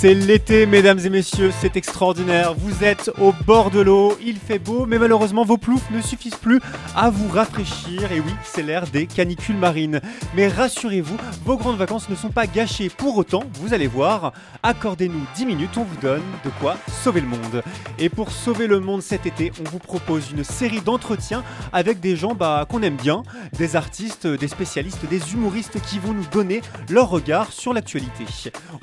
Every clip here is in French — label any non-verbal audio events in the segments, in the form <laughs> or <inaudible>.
C'est l'été, mesdames et messieurs, c'est extraordinaire. Vous êtes au bord de l'eau, il fait beau, mais malheureusement vos ploufs ne suffisent plus à vous rafraîchir. Et oui, c'est l'ère des canicules marines. Mais rassurez-vous, vos grandes vacances ne sont pas gâchées. Pour autant, vous allez voir, accordez-nous 10 minutes, on vous donne de quoi sauver le monde. Et pour sauver le monde cet été, on vous propose une série d'entretiens avec des gens bah, qu'on aime bien, des artistes, des spécialistes, des humoristes qui vont nous donner leur regard sur l'actualité.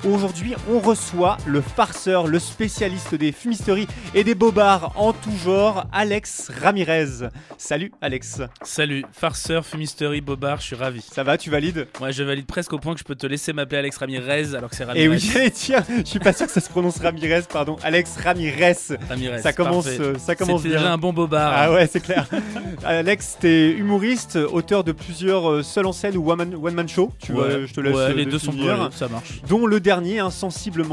Aujourd'hui, on reçoit soit le farceur, le spécialiste des fumisteries et des bobards en tout genre, Alex Ramirez. Salut Alex. Salut, farceur, fumisterie, bobard, je suis ravi. Ça va, tu valides? Moi je valide presque au point que je peux te laisser m'appeler Alex Ramirez alors que c'est Ramirez. Et oui, tiens, je suis pas sûr que ça se prononce Ramirez, pardon. Alex Ramirez. Ramirez. Ça commence, euh, ça commence bien. déjà un bon bobard. Ah ouais, c'est clair. Alex, t'es humoriste, auteur de plusieurs euh, seuls en scène ou one man, one man show. Tu vois, je te laisse. Ouais, les deux sont bien, ça marche. Dont le dernier,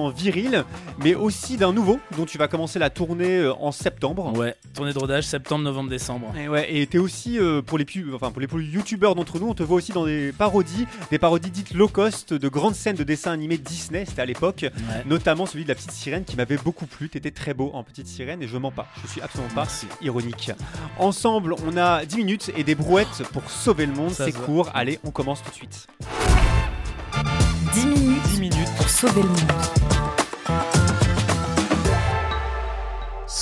viril, mais aussi d'un nouveau dont tu vas commencer la tournée euh, en septembre. Ouais, tournée de rodage septembre, novembre, décembre. Et ouais, et t'es aussi euh, pour les enfin pour les youtubeurs d'entre nous, on te voit aussi dans des parodies, des parodies dites low cost de grandes scènes de dessins animés Disney, c'était à l'époque, notamment celui de la petite sirène qui m'avait beaucoup plu. T'étais très beau en petite sirène et je mens pas, je suis absolument pas ironique. Ensemble, on a 10 minutes et des brouettes pour sauver le monde. C'est court. Allez, on commence tout de suite. 10 minutes, 10 minutes pour sauver le monde.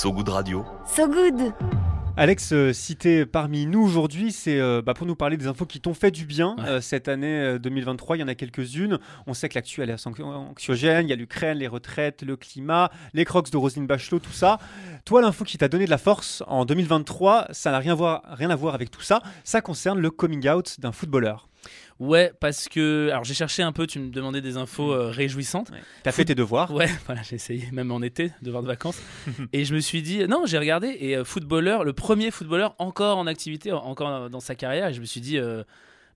So Good Radio. So Good Alex, euh, cité parmi nous aujourd'hui, c'est euh, bah, pour nous parler des infos qui t'ont fait du bien euh, cette année 2023. Il y en a quelques-unes. On sait que l'actu est anxiogène. Il y a l'Ukraine, les retraites, le climat, les crocs de Roselyne Bachelot, tout ça. Toi, l'info qui t'a donné de la force en 2023, ça n'a rien, rien à voir avec tout ça. Ça concerne le coming out d'un footballeur. Ouais, parce que. Alors, j'ai cherché un peu, tu me demandais des infos euh, réjouissantes. T'as fait tes devoirs Ouais, <laughs> voilà, j'ai essayé, même en été, devoirs de vacances. <laughs> et je me suis dit, non, j'ai regardé, et euh, footballeur, le premier footballeur encore en activité, encore dans sa carrière, et je me suis dit, euh,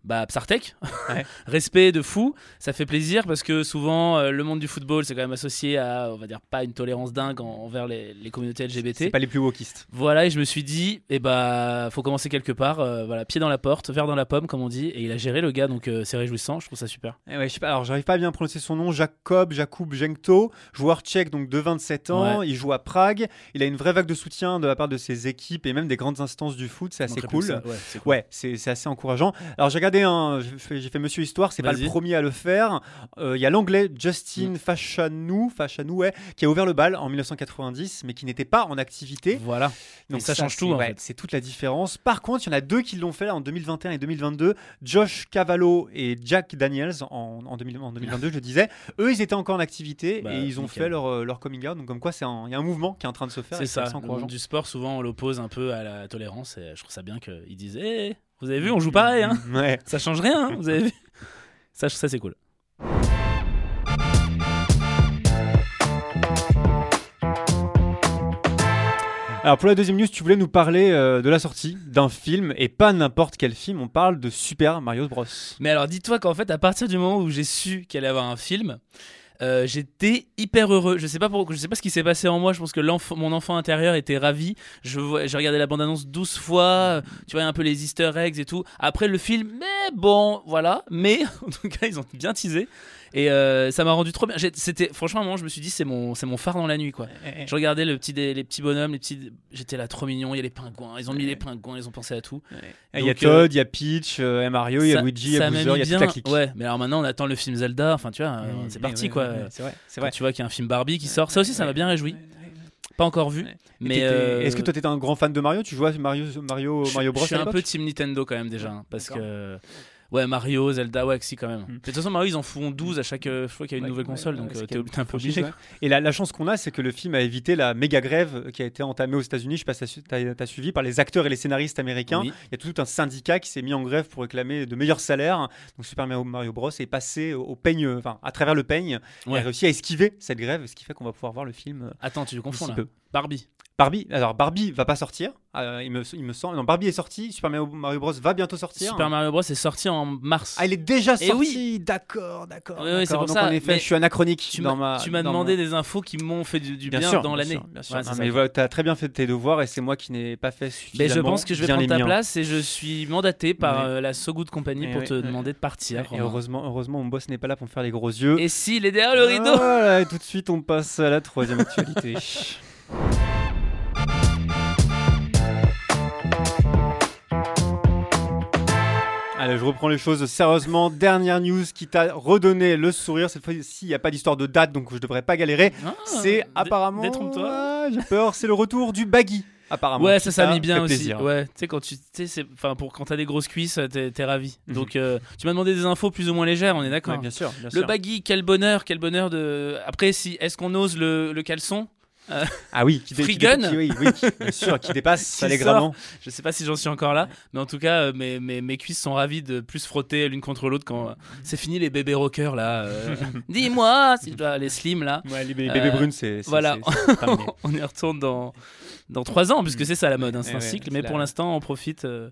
bah, Psartek, <laughs> respect de fou, ça fait plaisir parce que souvent euh, le monde du football c'est quand même associé à, on va dire, pas une tolérance dingue envers les, communautés LGBT. C'est pas les plus wokistes. Voilà, et je me suis dit, eh bah, faut commencer quelque part, euh, voilà, pied dans la porte, verre dans la pomme, comme on dit, et il a géré le gars, donc euh, c'est réjouissant, je trouve ça super. Eh ouais, je sais pas, alors j'arrive pas à bien prononcer son nom, Jacob, Jakub Jenkto, joueur tchèque donc de 27 ans, il joue à Prague, il a une vraie vague de soutien de la part de ses équipes et même des grandes instances du foot, c'est assez cool. ouais, c'est assez encourageant. Alors j'ai regardé un, j'ai fait, Monsieur Histoire, c'est pas le premier à le faire. Euh, il y a l'anglais Justin mm. Fachanou, Fachanou qui a ouvert le bal en 1990, mais qui n'était pas en activité. Voilà. Donc ça, change tout. C'est toute la différence. Par contre, il y en a deux qui l'ont fait en 2021 et 2022. Josh Cavallo et Jack Daniels en, en, 2022, je disais. Eux, ils étaient encore en activité bah, et ils ont fait leur, euh, leur coming out. Donc comme quoi, il y a un mouvement qui est en train de se faire. C'est ça. du sport, souvent, on l'oppose un peu à la tolérance. Et je trouve ça bien qu'ils disent hey, vous avez vu, on joue pareil, hein <laughs> ouais. Ça change rien, hein, vous avez vu Ça, ça c'est cool. Alors pour la deuxième news, tu voulais nous parler euh, de la sortie d'un film et pas n'importe quel film. On parle de Super Mario Bros. Mais alors dis-toi qu'en fait, à partir du moment où j'ai su qu'il allait y avoir un film, euh, j'étais hyper heureux. Je sais pas pourquoi, je sais pas ce qui s'est passé en moi. Je pense que mon enfant intérieur était ravi. Je j'ai regardé la bande annonce 12 fois. Tu vois un peu les Easter eggs et tout. Après le film, mais bon, voilà. Mais <laughs> en tout cas, ils ont bien teasé. Et euh, ça m'a rendu trop bien. C'était franchement, moi, je me suis dit, c'est mon, c'est mon phare dans la nuit, quoi. Je regardais le petit, les petits bonhommes, les petits. J'étais là trop mignon. Il y a les pingouins. Ils ont mis les pingouins. Ils ont pensé à tout. Il y a Todd, il y a Peach, il y a Mario, il y a Luigi, il y a Bowser, il y a toute la clique. Ouais, mais alors maintenant, on attend le film Zelda. Enfin, tu vois, c'est parti, quoi. c'est vrai, c'est vrai. Tu vois qu'il y a un film Barbie qui sort. Ça aussi, ça m'a bien réjoui. Pas encore vu. Mais euh, est-ce que toi, t'étais un grand fan de Mario? Tu jouais Mario, Mario, Mario Bros Je suis un peu team Nintendo quand même déjà, hein, parce que Ouais, Mario, Zelda, ouais, si quand même. Mm. De toute façon, Mario, ils en font 12 à chaque euh, fois qu'il y a une Ouais, nouvelle console, ouais, donc euh, t'es un peu obligé. ouais. Et la, la chance qu'on a, c'est que le film a évité la méga grève qui a été entamée aux États-Unis. Je sais pas si tu as, suivi par les acteurs et les scénaristes américains. Oui. Il y a tout un syndicat qui s'est mis en grève pour réclamer de meilleurs salaires. Donc Super Mario, Mario Bros est passé au peigne, enfin à travers le peigne, et Ouais. a réussi à esquiver cette grève, ce qui fait qu'on va pouvoir voir le film euh, Attends, tu confonds d'ici là. peu. Barbie. Barbie, alors Barbie va pas sortir, euh, il, me, il me semble. Non, Barbie est sorti, Super Mario, Bros va bientôt sortir. Super Mario Bros est sorti en mars. Ah, il est déjà Eh sorti. oui. D'accord, d'accord. Oui, oui, c'est pour Donc ça, en effet, mais je suis anachronique tu m'as ma. demandé des infos qui m'ont fait du, du bien, Bien sûr, dans bien l'année. sûr, Bien sûr. Ouais, Non, c'est mais voilà, t'as très bien fait tes devoirs et c'est moi qui n'ai pas fait Mais suffisamment. je pense que je vais bien prendre ta miens. place et je suis mandaté par Ouais. euh, la So Good Company Et pour ouais, te demander de partir. Et heureusement, heureusement, mon boss n'est pas là pour me faire les gros yeux. Et s'il est derrière le rideau Voilà, et tout de suite, on passe à la troisième actualité. <laughs> Allez, je reprends les choses sérieusement. Dernière news qui t'a redonné le sourire. Cette fois-ci, il n'y a pas d'histoire de date, donc je devrais pas galérer. Ah, c'est apparemment. Détrompe-toi. Ah, J'ai peur. C'est le retour du baggy, apparemment. Ouais, ça, ça mis bien aussi. plaisir. Ouais, tu sais, quand tu. Enfin, pour quand t'as des grosses cuisses, t'es t'es ravi. Mhm. Donc, euh, tu m'as demandé des infos plus ou moins légères, on est d'accord. Ouais, bien sûr. Bien le baggy, quel bonheur, quel bonheur de. Après, si est-ce qu'on ose le, le caleçon? Ah oui, qui, dé- Free qui dé- qui- oui, oui, qui- bien sûr, qui dépasse. <laughs> Je sais pas si j'en suis encore là, mais en tout cas, euh, mes, mes, mes cuisses sont ravies de plus frotter l'une contre l'autre quand euh, c'est fini les bébés rockers là. euh, <laughs> Dis-moi, si je dois les slim là. Ouais, les bé- Euh, bébés brunes, c'est. voilà. <laughs> on y retourne dans dans trois ans, puisque c'est ça la mode, hein, c'est Eh un ouais, cycle. Mais la- pour l'instant, on profite. euh,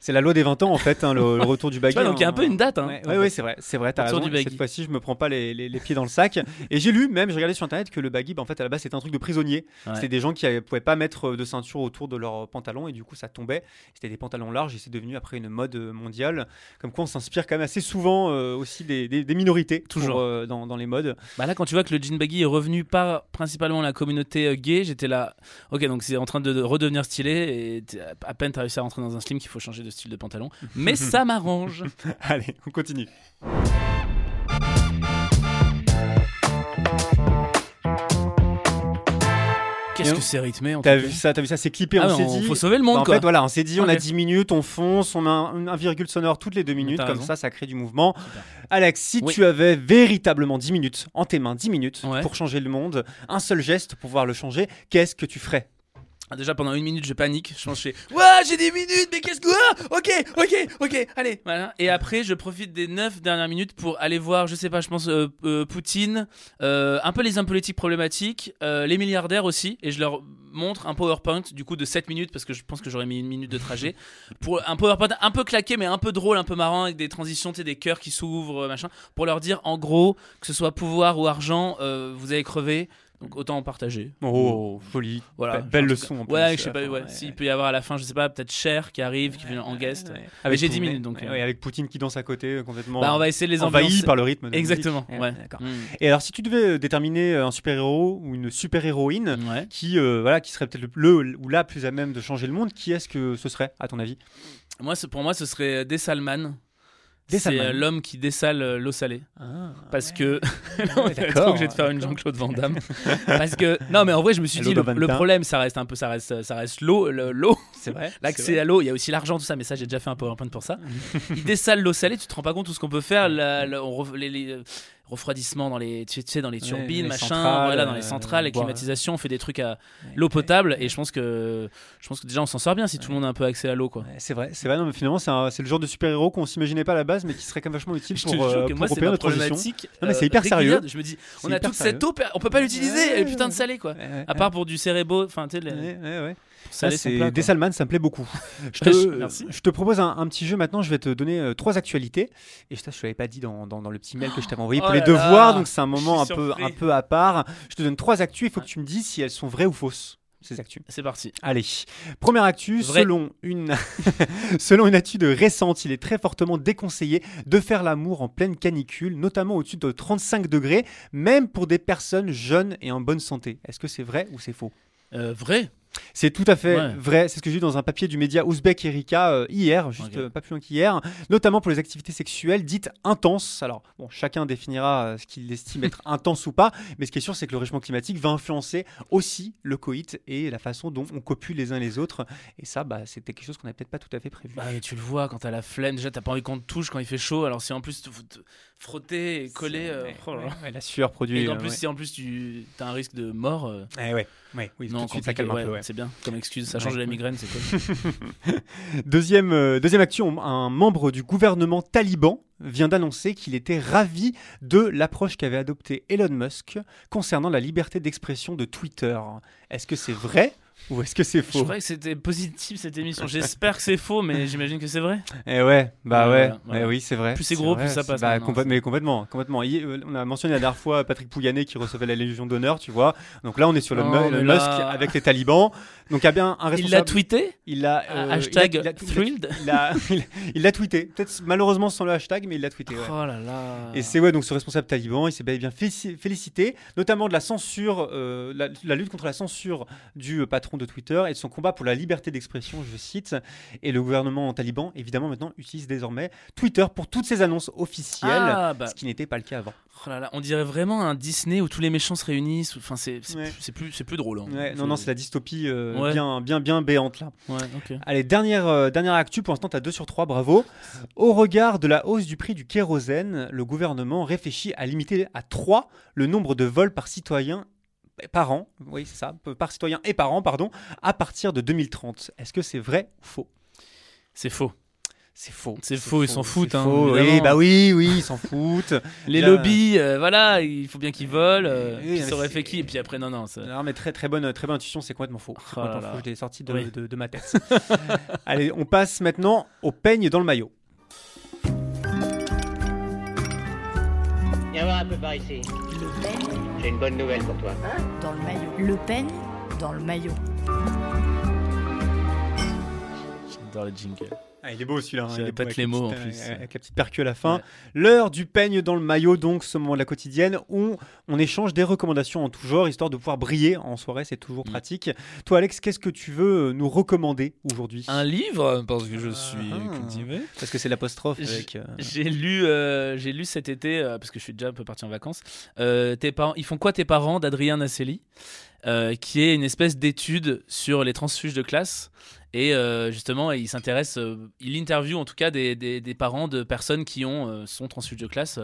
C'est la loi des 20 ans en fait, hein, le, le retour du baggy. Vois, donc il y a un hein. peu une date. Hein, Ouais, ouais, ouais, c'est vrai, c'est vrai, Retour raison. Cette fois-ci, je me prends pas les, les- les pieds dans le sac. Et j'ai lu, même, j'ai regardé sur internet que le baggy, bah, en fait, à la base, c'était un truc de prisonnier. Ouais. C'était des gens qui avaient- pouvaient pas mettre de ceinture autour de leurs pantalons et du coup, ça tombait. C'était des pantalons larges et c'est devenu après une mode euh, mondiale. Comme quoi, on s'inspire quand même assez souvent euh, aussi des, des- des minorités, pour, Toujours. euh, dans, dans les modes. Bah là, quand tu vois que le jean baggy est revenu par principalement la communauté euh, gay, j'étais là. Ok, donc c'est en train de, de redevenir stylé et à peine t'as réussi à rentrer dans un slim qu'il faut changer de style de pantalon. <laughs> Mais ça m'arrange. <laughs> Allez, on continue. Qu'est-ce que c'est rythmé T'as vu ça, t'as vu ça, c'est clippé, Ah on s'est on- dit. faut sauver le monde Bah, en quoi. fait, voilà, on s'est dit, on a Ok. 10 minutes, on fonce, on a un, un virgule sonore toutes les deux minutes, comme raison. ça, ça crée du mouvement. Super. Alex, si Oui. tu avais véritablement 10 minutes en tes mains, 10 minutes Ouais. pour changer le monde, un seul geste pour pouvoir le changer, qu'est-ce que tu ferais? Déjà pendant une minute je panique, je pense que je fais Ouah j'ai des minutes mais qu'est-ce que ah, Ok ok ok allez voilà. Et après je profite des 9 dernières minutes pour aller voir je sais pas je pense euh, euh, Poutine, euh, un peu les hommes politiques problématiques, les milliardaires aussi et je leur montre un PowerPoint du coup de 7 minutes parce que je pense que j'aurais mis une minute de trajet pour un PowerPoint un peu claqué mais un peu drôle un peu marrant avec des transitions des cœurs qui s'ouvrent machin pour leur dire en gros que ce soit pouvoir ou argent vous avez crevé donc autant en partager Oh, folie. voilà, Be- belle leçon. en plus, Ouais, je sais pas, fin, ouais. S'il peut y avoir à la fin, je sais pas, peut-être Cher qui arrive, qui vient en guest. Mais j'ai Pou- 10 minutes, donc, ouais, euh. avec Poutine qui danse à côté, euh, complètement. Bah, on va essayer de les envahi ambiancer. par le rythme. de Exactement, musique. ouais. D'accord. Mm. Et alors, si tu devais euh, déterminer euh, un super-héros ou une super-héroïne Ouais. qui, euh, voilà, qui serait peut-être le, le ou la plus à même de changer le monde, qui est-ce que ce serait, à ton avis? Moi, pour moi, ce serait Dessalman. C'est euh, l'homme qui dessale euh, l'eau salée. Ah, Parce que. <laughs> ouais, non, d'accord, que je vais te faire une. Jean-Claude Van Damme. <laughs> Parce que. Non, mais en vrai, je me suis Hello, dit, le, problème, ça reste un peu. Ça reste, ça reste l'eau. le- L'eau. C'est vrai. <laughs> L'accès à l'eau, il y a aussi l'argent, tout ça, mais ça, j'ai déjà fait un PowerPoint pour ça. il dessale l'eau salée, tu te rends pas compte tout ce qu'on peut faire. la- la- on ref- les, les, euh, refroidissement dans les, tu sais, dans les Ouais, turbines, les machin, centrales, voilà, dans les euh, centrales, la boire. climatisation, on fait des trucs à l'eau potable, et je pense que, je pense que déjà on s'en sort bien si tout le monde a un peu accès à l'eau, quoi. C'est vrai, c'est vrai. Non, mais finalement, c'est le genre de super-héros qu'on s'imaginait pas à la base, mais qui serait quand même vachement utile Je pour, euh, pour moi, opérer notre transition. Non, mais c'est euh, hyper sérieux. Je me dis, on a toute cette eau, on peut pas l'utiliser, elle est putain de salée, quoi. À part pour du cérébo, enfin, tu sais, les- Ça, c'est quoi. des Salman, ça me plaît beaucoup. <laughs> Je te, je- merci. je te propose un, un petit jeu maintenant. Je vais te donner euh, trois actualités. Et ça, je te l'avais pas dit dans, dans- dans le petit mail que je t'avais envoyé Oh pour les là devoirs. là, Donc c'est un moment un peu, surpris. un peu à part. Je te donne trois actus. Il faut que tu me dises si elles sont vraies ou fausses. Ces actus. C'est parti. Allez, première actu, Vrai. selon une, <laughs> selon une étude récente, il est très fortement déconseillé de faire l'amour en pleine canicule, notamment au-dessus de 35 degrés, même pour des personnes jeunes et en bonne santé. Est-ce que c'est vrai ou c'est faux? Euh, vrai C'est tout à fait Ouais. vrai. C'est ce que j'ai lu dans un papier du média ouzbek Erika euh, hier, juste euh, pas plus loin qu'hier, notamment pour les activités sexuelles dites intenses. Alors, bon, chacun définira euh, ce qu'il estime être <laughs> intense ou pas, mais ce qui est sûr, c'est que le réchauffement climatique va influencer aussi le coït et la façon dont on copule les uns les autres. Et ça, bah, c'était quelque chose qu'on n'avait peut-être pas tout à fait prévu. Bah, mais tu le vois quand t'as la flemme, déjà t'as pas envie qu'on te touche quand il fait chaud, alors si en plus frotter et coller, euh, Ouais, <laughs> oh là là. ouais, ouais, la sueur produit. et en euh, plus ouais. si en plus tu as un risque de mort, euh, Eh ouais, ouais, oui, non, tout de suite, ça calme un ouais, peu. ouais. c'est bien comme excuse, ça change Ouais, de la migraine, c'est cool. <laughs> Deuxième, euh, deuxième action, un membre du gouvernement taliban vient d'annoncer qu'il était ravi de l'approche qu'avait adoptée Elon Musk concernant la liberté d'expression de Twitter. Est-ce que c'est vrai ou est-ce que c'est Je faux croyais que c'était positif cette émission, j'espère que c'est faux, mais j'imagine que c'est vrai. Eh ouais, bah Ouais, ouais, eh oui, c'est vrai. Plus c'est gros, vrai, plus ça passe bah, c'est- mais complètement, complètement. Euh, On a mentionné la dernière fois Patrick Pouyanné qui recevait la Légion d'honneur, tu vois. Donc là, on est sur là- Musk avec les talibans. Donc il y a bien un responsable. Il l'a tweeté Il l'a euh, Hashtag il a- il a- thrilled <laughs> Il l'a tweeté. Peut-être malheureusement sans le hashtag, mais il l'a tweeté. ouais. Oh là là. Et c'est ouais, donc ce responsable taliban, il s'est bien félici- félicité, notamment de la censure, euh, la, la lutte contre la censure du euh, patron de Twitter et de son combat pour la liberté d'expression, je cite. Et le gouvernement taliban, évidemment, maintenant utilise désormais Twitter pour toutes ses annonces officielles, Ah, bah, ce qui n'était pas le cas avant. oh là là, on dirait vraiment un Disney où tous les méchants se réunissent. Enfin, c'est Ouais. plus- c'est plus, drôle. hein. Ouais, non, non, c'est la dystopie euh, Ouais. bien, bien, bien béante là. Allez, dernière, euh, dernière actu, pour l'instant, tu as 2 sur 3, bravo. Au regard de la hausse du prix du kérosène, le gouvernement réfléchit à limiter à 3 le nombre de vols par citoyen par an, oui c'est ça, par citoyen et par an, pardon, à partir de 2030. Est-ce que c'est vrai ou faux? C'est faux. C'est faux. C'est faux, ils s'en foutent, hein, faux. oui, bah oui, oui, ils s'en foutent. <laughs> Les Là- lobbies, euh, voilà, il faut bien qu'ils volent. euh, Oui, puis mais ça aurait c'est- fait qui? Et puis après, non, non. ça- Non mais très très bonne très bonne intuition, c'est complètement faux. Oh complètement faux, je l'ai sorti de, Oui. de- de ma tête. <laughs> Allez, on passe maintenant au peigne dans le maillot. Viens voir un peu par ici. Le peigne J'ai une bonne nouvelle pour toi. dans le maillot. Le peigne dans le maillot. J'adore les jingles. Ah, il est beau celui-là. hein, avec les mots, petite, en plus. euh, Avec la petite percu à la fin. Ouais. L'heure du peigne dans le maillot, donc ce moment de la quotidienne où on échange des recommandations en tout genre, histoire de pouvoir briller en soirée, c'est toujours Mm. pratique. Toi Alex, qu'est-ce que tu veux euh, nous recommander aujourd'hui? Un livre, parce que je suis Ah. cultivé. Parce que c'est l'apostrophe J- avec... euh, J'ai lu, euh, j'ai lu cet été, euh, parce que je suis déjà un peu parti en vacances, euh, tes parents, Ils font quoi tes parents d'Adrien Nacelli, euh, qui est une espèce d'étude sur les transfuges de classe. Et euh, justement, il s'intéresse, euh, il interviewe en tout cas des, parents de personnes qui ont, euh, sont transfuges de classe.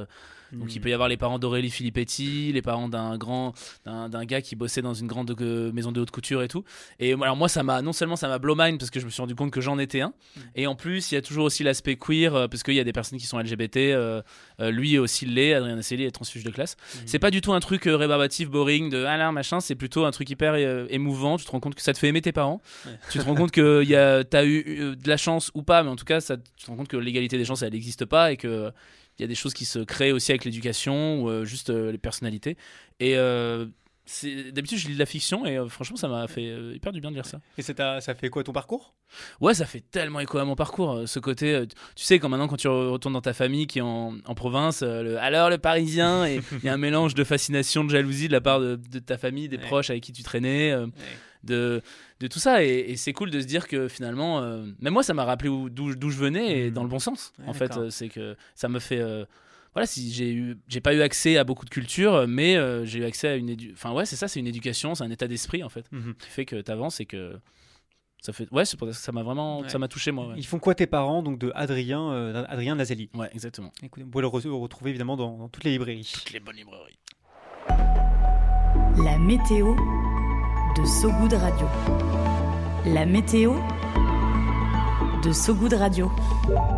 Donc il peut y avoir les parents d'Aurélie Filippetti, les parents d'un grand, d'un gars qui bossait dans une grande euh, maison de haute couture et tout. Et alors moi ça m'a, non seulement ça m'a blow mind parce que je me suis rendu compte que j'en étais un, et en plus il y a toujours aussi l'aspect queer euh, parce qu'il y a des personnes qui sont LGBT. euh, lui aussi l'est, Adrien Asseli est transfuge de classe. C'est pas du tout un truc rébarbatif, boring de ah là machin, c'est plutôt un truc hyper émouvant. Tu te rends compte que ça te fait aimer tes parents. Tu te rends compte que y a, t'as eu de la chance ou pas, mais en tout cas ça, tu te rends compte que l'égalité des chances elle n'existe pas et que il y a des choses qui se créent aussi avec l'éducation ou euh, juste euh, les personnalités. Et euh, d'habitude, je lis de la fiction et euh, franchement, ça m'a fait euh, hyper du bien de lire ça. Et ça, fait quoi ton parcours? Ouais, ça fait tellement écho à mon parcours. euh, Ce côté, tu sais, quand maintenant, quand tu re- retournes dans ta famille qui est en, en province, le, alors le parisien, et il y a un mélange de fascination, de jalousie de la part de, de ta famille, des Ouais. proches avec qui tu traînais. De, de tout ça. Et, et c'est cool de se dire que finalement, euh, même moi, ça m'a rappelé où- d'où je venais et Mhm. dans le bon sens. Ouais, en fait, euh, c'est que ça me fait. euh, voilà, si j'ai eu, j'ai pas eu accès à beaucoup de culture, mais euh, j'ai eu accès à une édu... Enfin ouais, c'est ça, c'est une éducation, c'est un état d'esprit en fait, Mhm. qui fait que t'avances et que ça fait. Ouais, c'est pour ça que ça m'a vraiment, Ouais. ça m'a touché moi. Ouais, Ils font quoi tes parents donc de Adrien, euh, Adrien Nazelli Ouais, exactement. Écoutez, Vous pouvez le, re- le retrouver évidemment dans, dans toutes les librairies. Toutes les bonnes librairies. La météo de Sogoud Radio. La météo de Sogoud Radio.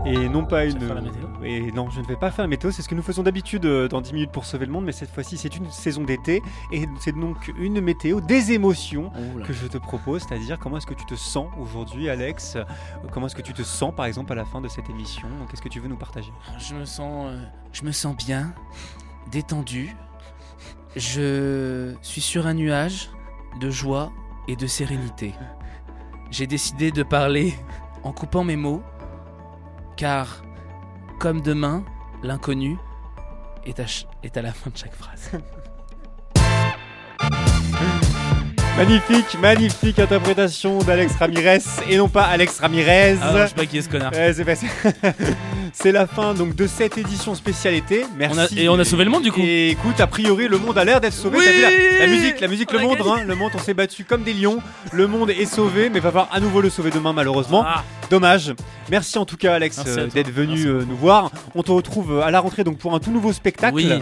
Et non pas une. vas faire la météo Et non, je ne vais pas faire la météo. C'est ce que nous faisons d'habitude euh, dans 10 minutes pour sauver le monde, mais cette fois-ci, c'est une saison d'été et c'est donc une météo des émotions Oh que je te propose, c'est-à-dire comment est-ce que tu te sens aujourd'hui, Alex? Euh, Comment est-ce que tu te sens, par exemple, à la fin de cette émission? Qu'est-ce que tu veux nous partager? Je me sens, euh, je me sens bien, détendu. Je suis sur un nuage de joie et de sérénité. J'ai décidé de parler en coupant mes mots, car, comme demain, l'inconnu est à, la fin de chaque phrase. <laughs> Magnifique, magnifique interprétation d'Alex Ramirez et non pas Alex Ramirez. Ah non, je sais pas qui est ce connard. Ouais, <laughs> c'est la fin donc de cette édition spécialité. Merci. On a- et on a sauvé le monde, du coup. Et écoute, a priori, le monde a l'air d'être sauvé. Oui T'as vu la, la musique, la musique, On le monde, hein, le monde, on s'est battu comme des lions. Le monde est sauvé, mais va falloir à nouveau le sauver demain, malheureusement. Ah, Dommage. Merci en tout cas, Alex, Merci euh, d'être venu Merci euh, nous voir. On te retrouve euh, à la rentrée donc pour un tout nouveau spectacle. Oui.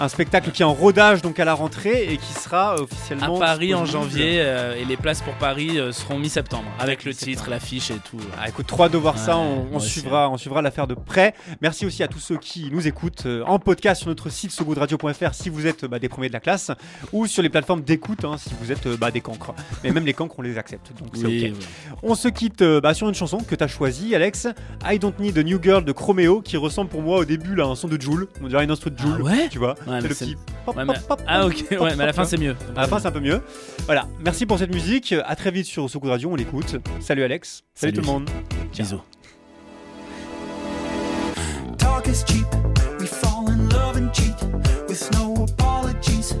Un spectacle qui est en rodage donc à la rentrée et qui sera euh, à officiellement Paris en disponible. Janvier euh, et les places pour Paris euh, seront mi-septembre avec le titre, l'affiche et tout. Ah, écoute, trop hâte de voir ça, Ouais, on, suivra, on suivra l'affaire de près. Merci aussi à tous ceux qui nous écoutent euh, en podcast sur notre site sogoodradio.fr si vous êtes bah, des premiers de la classe ou sur les plateformes d'écoute hein, si vous êtes bah, des cancres. Mais même les cancres, on les accepte, donc c'est Oui, ok. On se quitte bah, sur une chanson que tu as choisie, Alex. I Don't Need a New Girl de Chromeo qui ressemble pour moi au début là, à un son de Joule. On dirait une instru de Joule, Ah ouais? tu vois. C'est le petit pop, Ouais, pop, mais- pop, Ah ok, ouais, mais à la fin c'est mieux. À la fin, c'est un peu mieux. Voilà, merci pour cette musique. À très vite sur Sogoud Radio, on l'écoute. Salut Alex. Salut, Salut. tout le monde. Bisous. Talk is cheap. We fall in love and cheat with no apologies